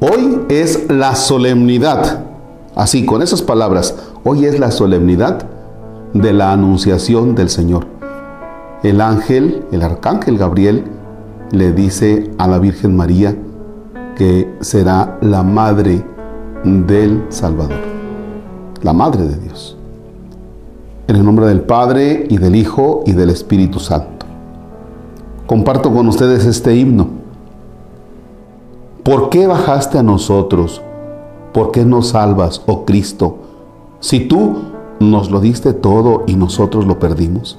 Hoy es la solemnidad, así con esas palabras, hoy es la solemnidad de la anunciación del Señor. El ángel, el arcángel Gabriel, le dice a la Virgen María que será la madre del Salvador, la madre de Dios. En el nombre del Padre y del Hijo y del Espíritu Santo. Comparto con ustedes este himno. ¿Por qué bajaste a nosotros? ¿Por qué nos salvas, oh Cristo? Si tú nos lo diste todo y nosotros lo perdimos.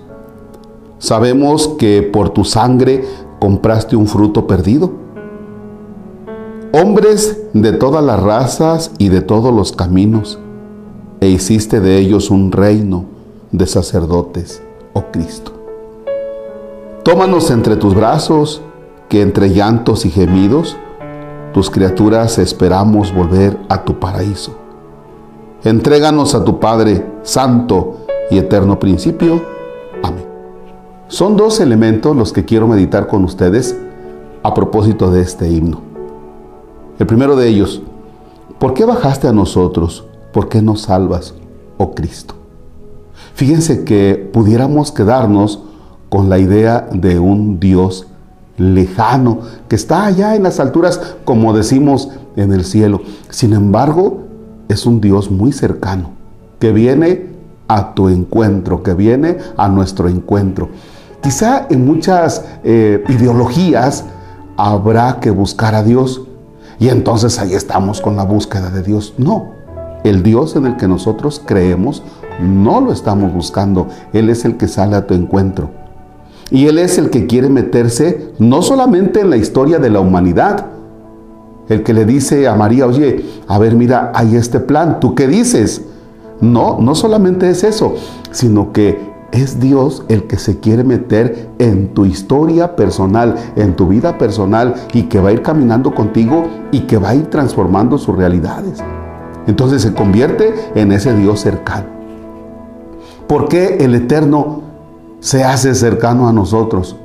Sabemos que por tu sangre compraste un fruto perdido. Hombres de todas las razas y de todos los caminos, e hiciste de ellos un reino de sacerdotes, oh Cristo. Tómanos entre tus brazos, que entre llantos y gemidos, tus criaturas esperamos volver a tu paraíso. Entréganos a tu Padre Santo y Eterno Principio. Amén. Son dos elementos los que quiero meditar con ustedes a propósito de este himno. El primero de ellos, ¿por qué bajaste a nosotros? ¿Por qué nos salvas, oh Cristo? Fíjense que pudiéramos quedarnos con la idea de un Dios lejano, que está allá en las alturas, como decimos en el cielo. Sin embargo, es un Dios muy cercano, que viene a tu encuentro, que viene a nuestro encuentro. Quizá en muchas eh, ideologías habrá que buscar a Dios y entonces ahí estamos con la búsqueda de Dios. No, el Dios en el que nosotros creemos no lo estamos buscando, Él es el que sale a tu encuentro. Y Él es el que quiere meterse no solamente en la historia de la humanidad, el que le dice a María, oye, a ver, mira, hay este plan, ¿tú qué dices? No, no solamente es eso, sino que es Dios el que se quiere meter en tu historia personal, en tu vida personal y que va a ir caminando contigo y que va a ir transformando sus realidades. Entonces se convierte en ese Dios cercano. ¿Por qué el Eterno se hace cercano a nosotros.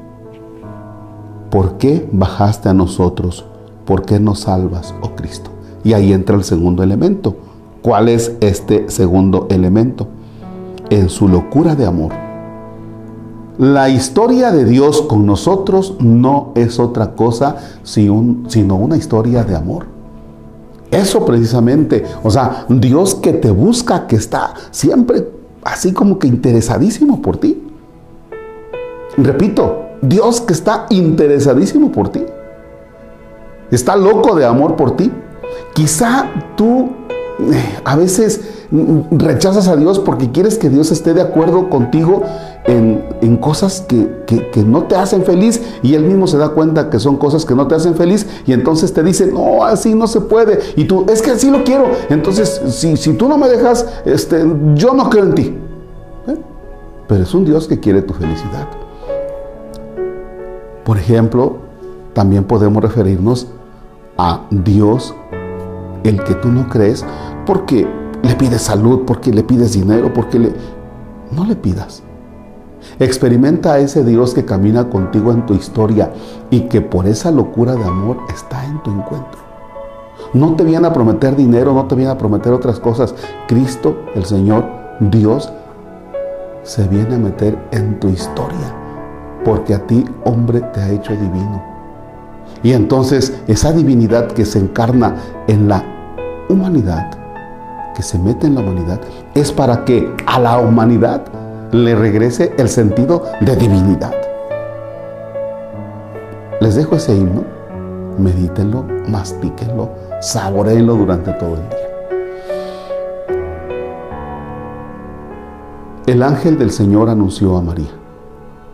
¿Por qué bajaste a nosotros? ¿Por qué nos salvas, oh Cristo? Y ahí entra el segundo elemento. ¿Cuál es este segundo elemento? En su locura de amor. La historia de Dios con nosotros no es otra cosa sino una historia de amor. Eso precisamente, o sea, Dios que te busca, que está siempre así como que interesadísimo por ti. Repito, Dios que está interesadísimo por ti. Está loco de amor por ti. Quizá tú eh, a veces rechazas a Dios porque quieres que Dios esté de acuerdo contigo en, cosas que, no te hacen feliz y Él mismo se da cuenta que son cosas que no te hacen feliz y entonces te dice, no, así no se puede. Y tú, es que así lo quiero. Entonces, si, si tú no me dejas, este, yo no creo en ti. ¿Eh? Pero es un Dios que quiere tu felicidad. Por ejemplo, también podemos referirnos a Dios, el que tú no crees, porque le pides salud, porque le pides dinero, porque le... No le pidas. Experimenta a ese Dios que camina contigo en tu historia y que por esa locura de amor está en tu encuentro. No te viene a prometer dinero, no te viene a prometer otras cosas. Cristo, el Señor, Dios, se viene a meter en tu historia porque a ti hombre te ha hecho divino. Y entonces esa divinidad que se encarna en la humanidad, que se mete en la humanidad, es para que a la humanidad le regrese el sentido de divinidad. Les dejo ese himno, medítenlo, mastíquenlo, saboreenlo durante todo el día. El ángel del Señor anunció a María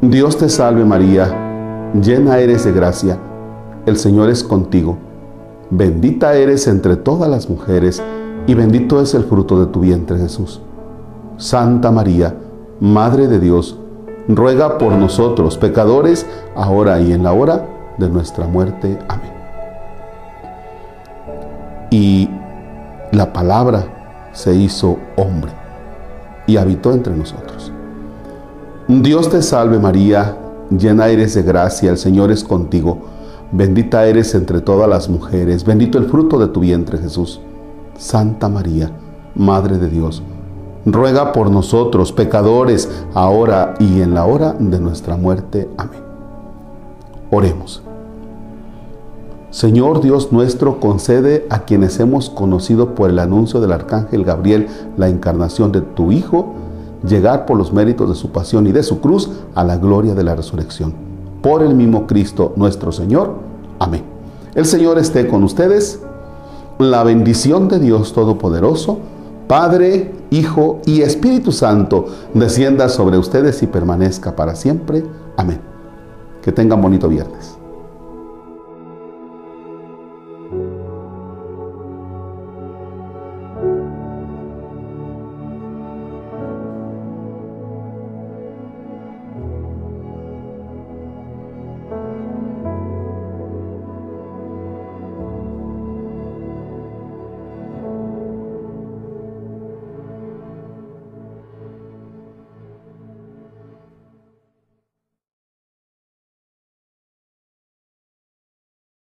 Dios te salve María, llena eres de gracia, el Señor es contigo, Bendita eres entre todas las mujeres, y bendito es el fruto de tu vientre Jesús. Santa María, Madre de Dios, ruega por nosotros pecadores, ahora y en la hora de nuestra muerte. Amén. Y la palabra se hizo hombre y habitó entre nosotros. Dios te salve María, llena eres de gracia, el Señor es contigo, bendita eres entre todas las mujeres, bendito el fruto de tu vientre Jesús. Santa María, Madre de Dios, ruega por nosotros pecadores, ahora y en la hora de nuestra muerte. Amén. Oremos. Señor Dios nuestro, concede a quienes hemos conocido por el anuncio del arcángel Gabriel la encarnación de tu Hijo, llegar por los méritos de su pasión y de su cruz a la gloria de la resurrección. Por el mismo Cristo nuestro Señor. Amén. El Señor esté con ustedes. La bendición de Dios Todopoderoso, Padre, Hijo y Espíritu Santo, descienda sobre ustedes y permanezca para siempre. Amén. Que tengan bonito viernes.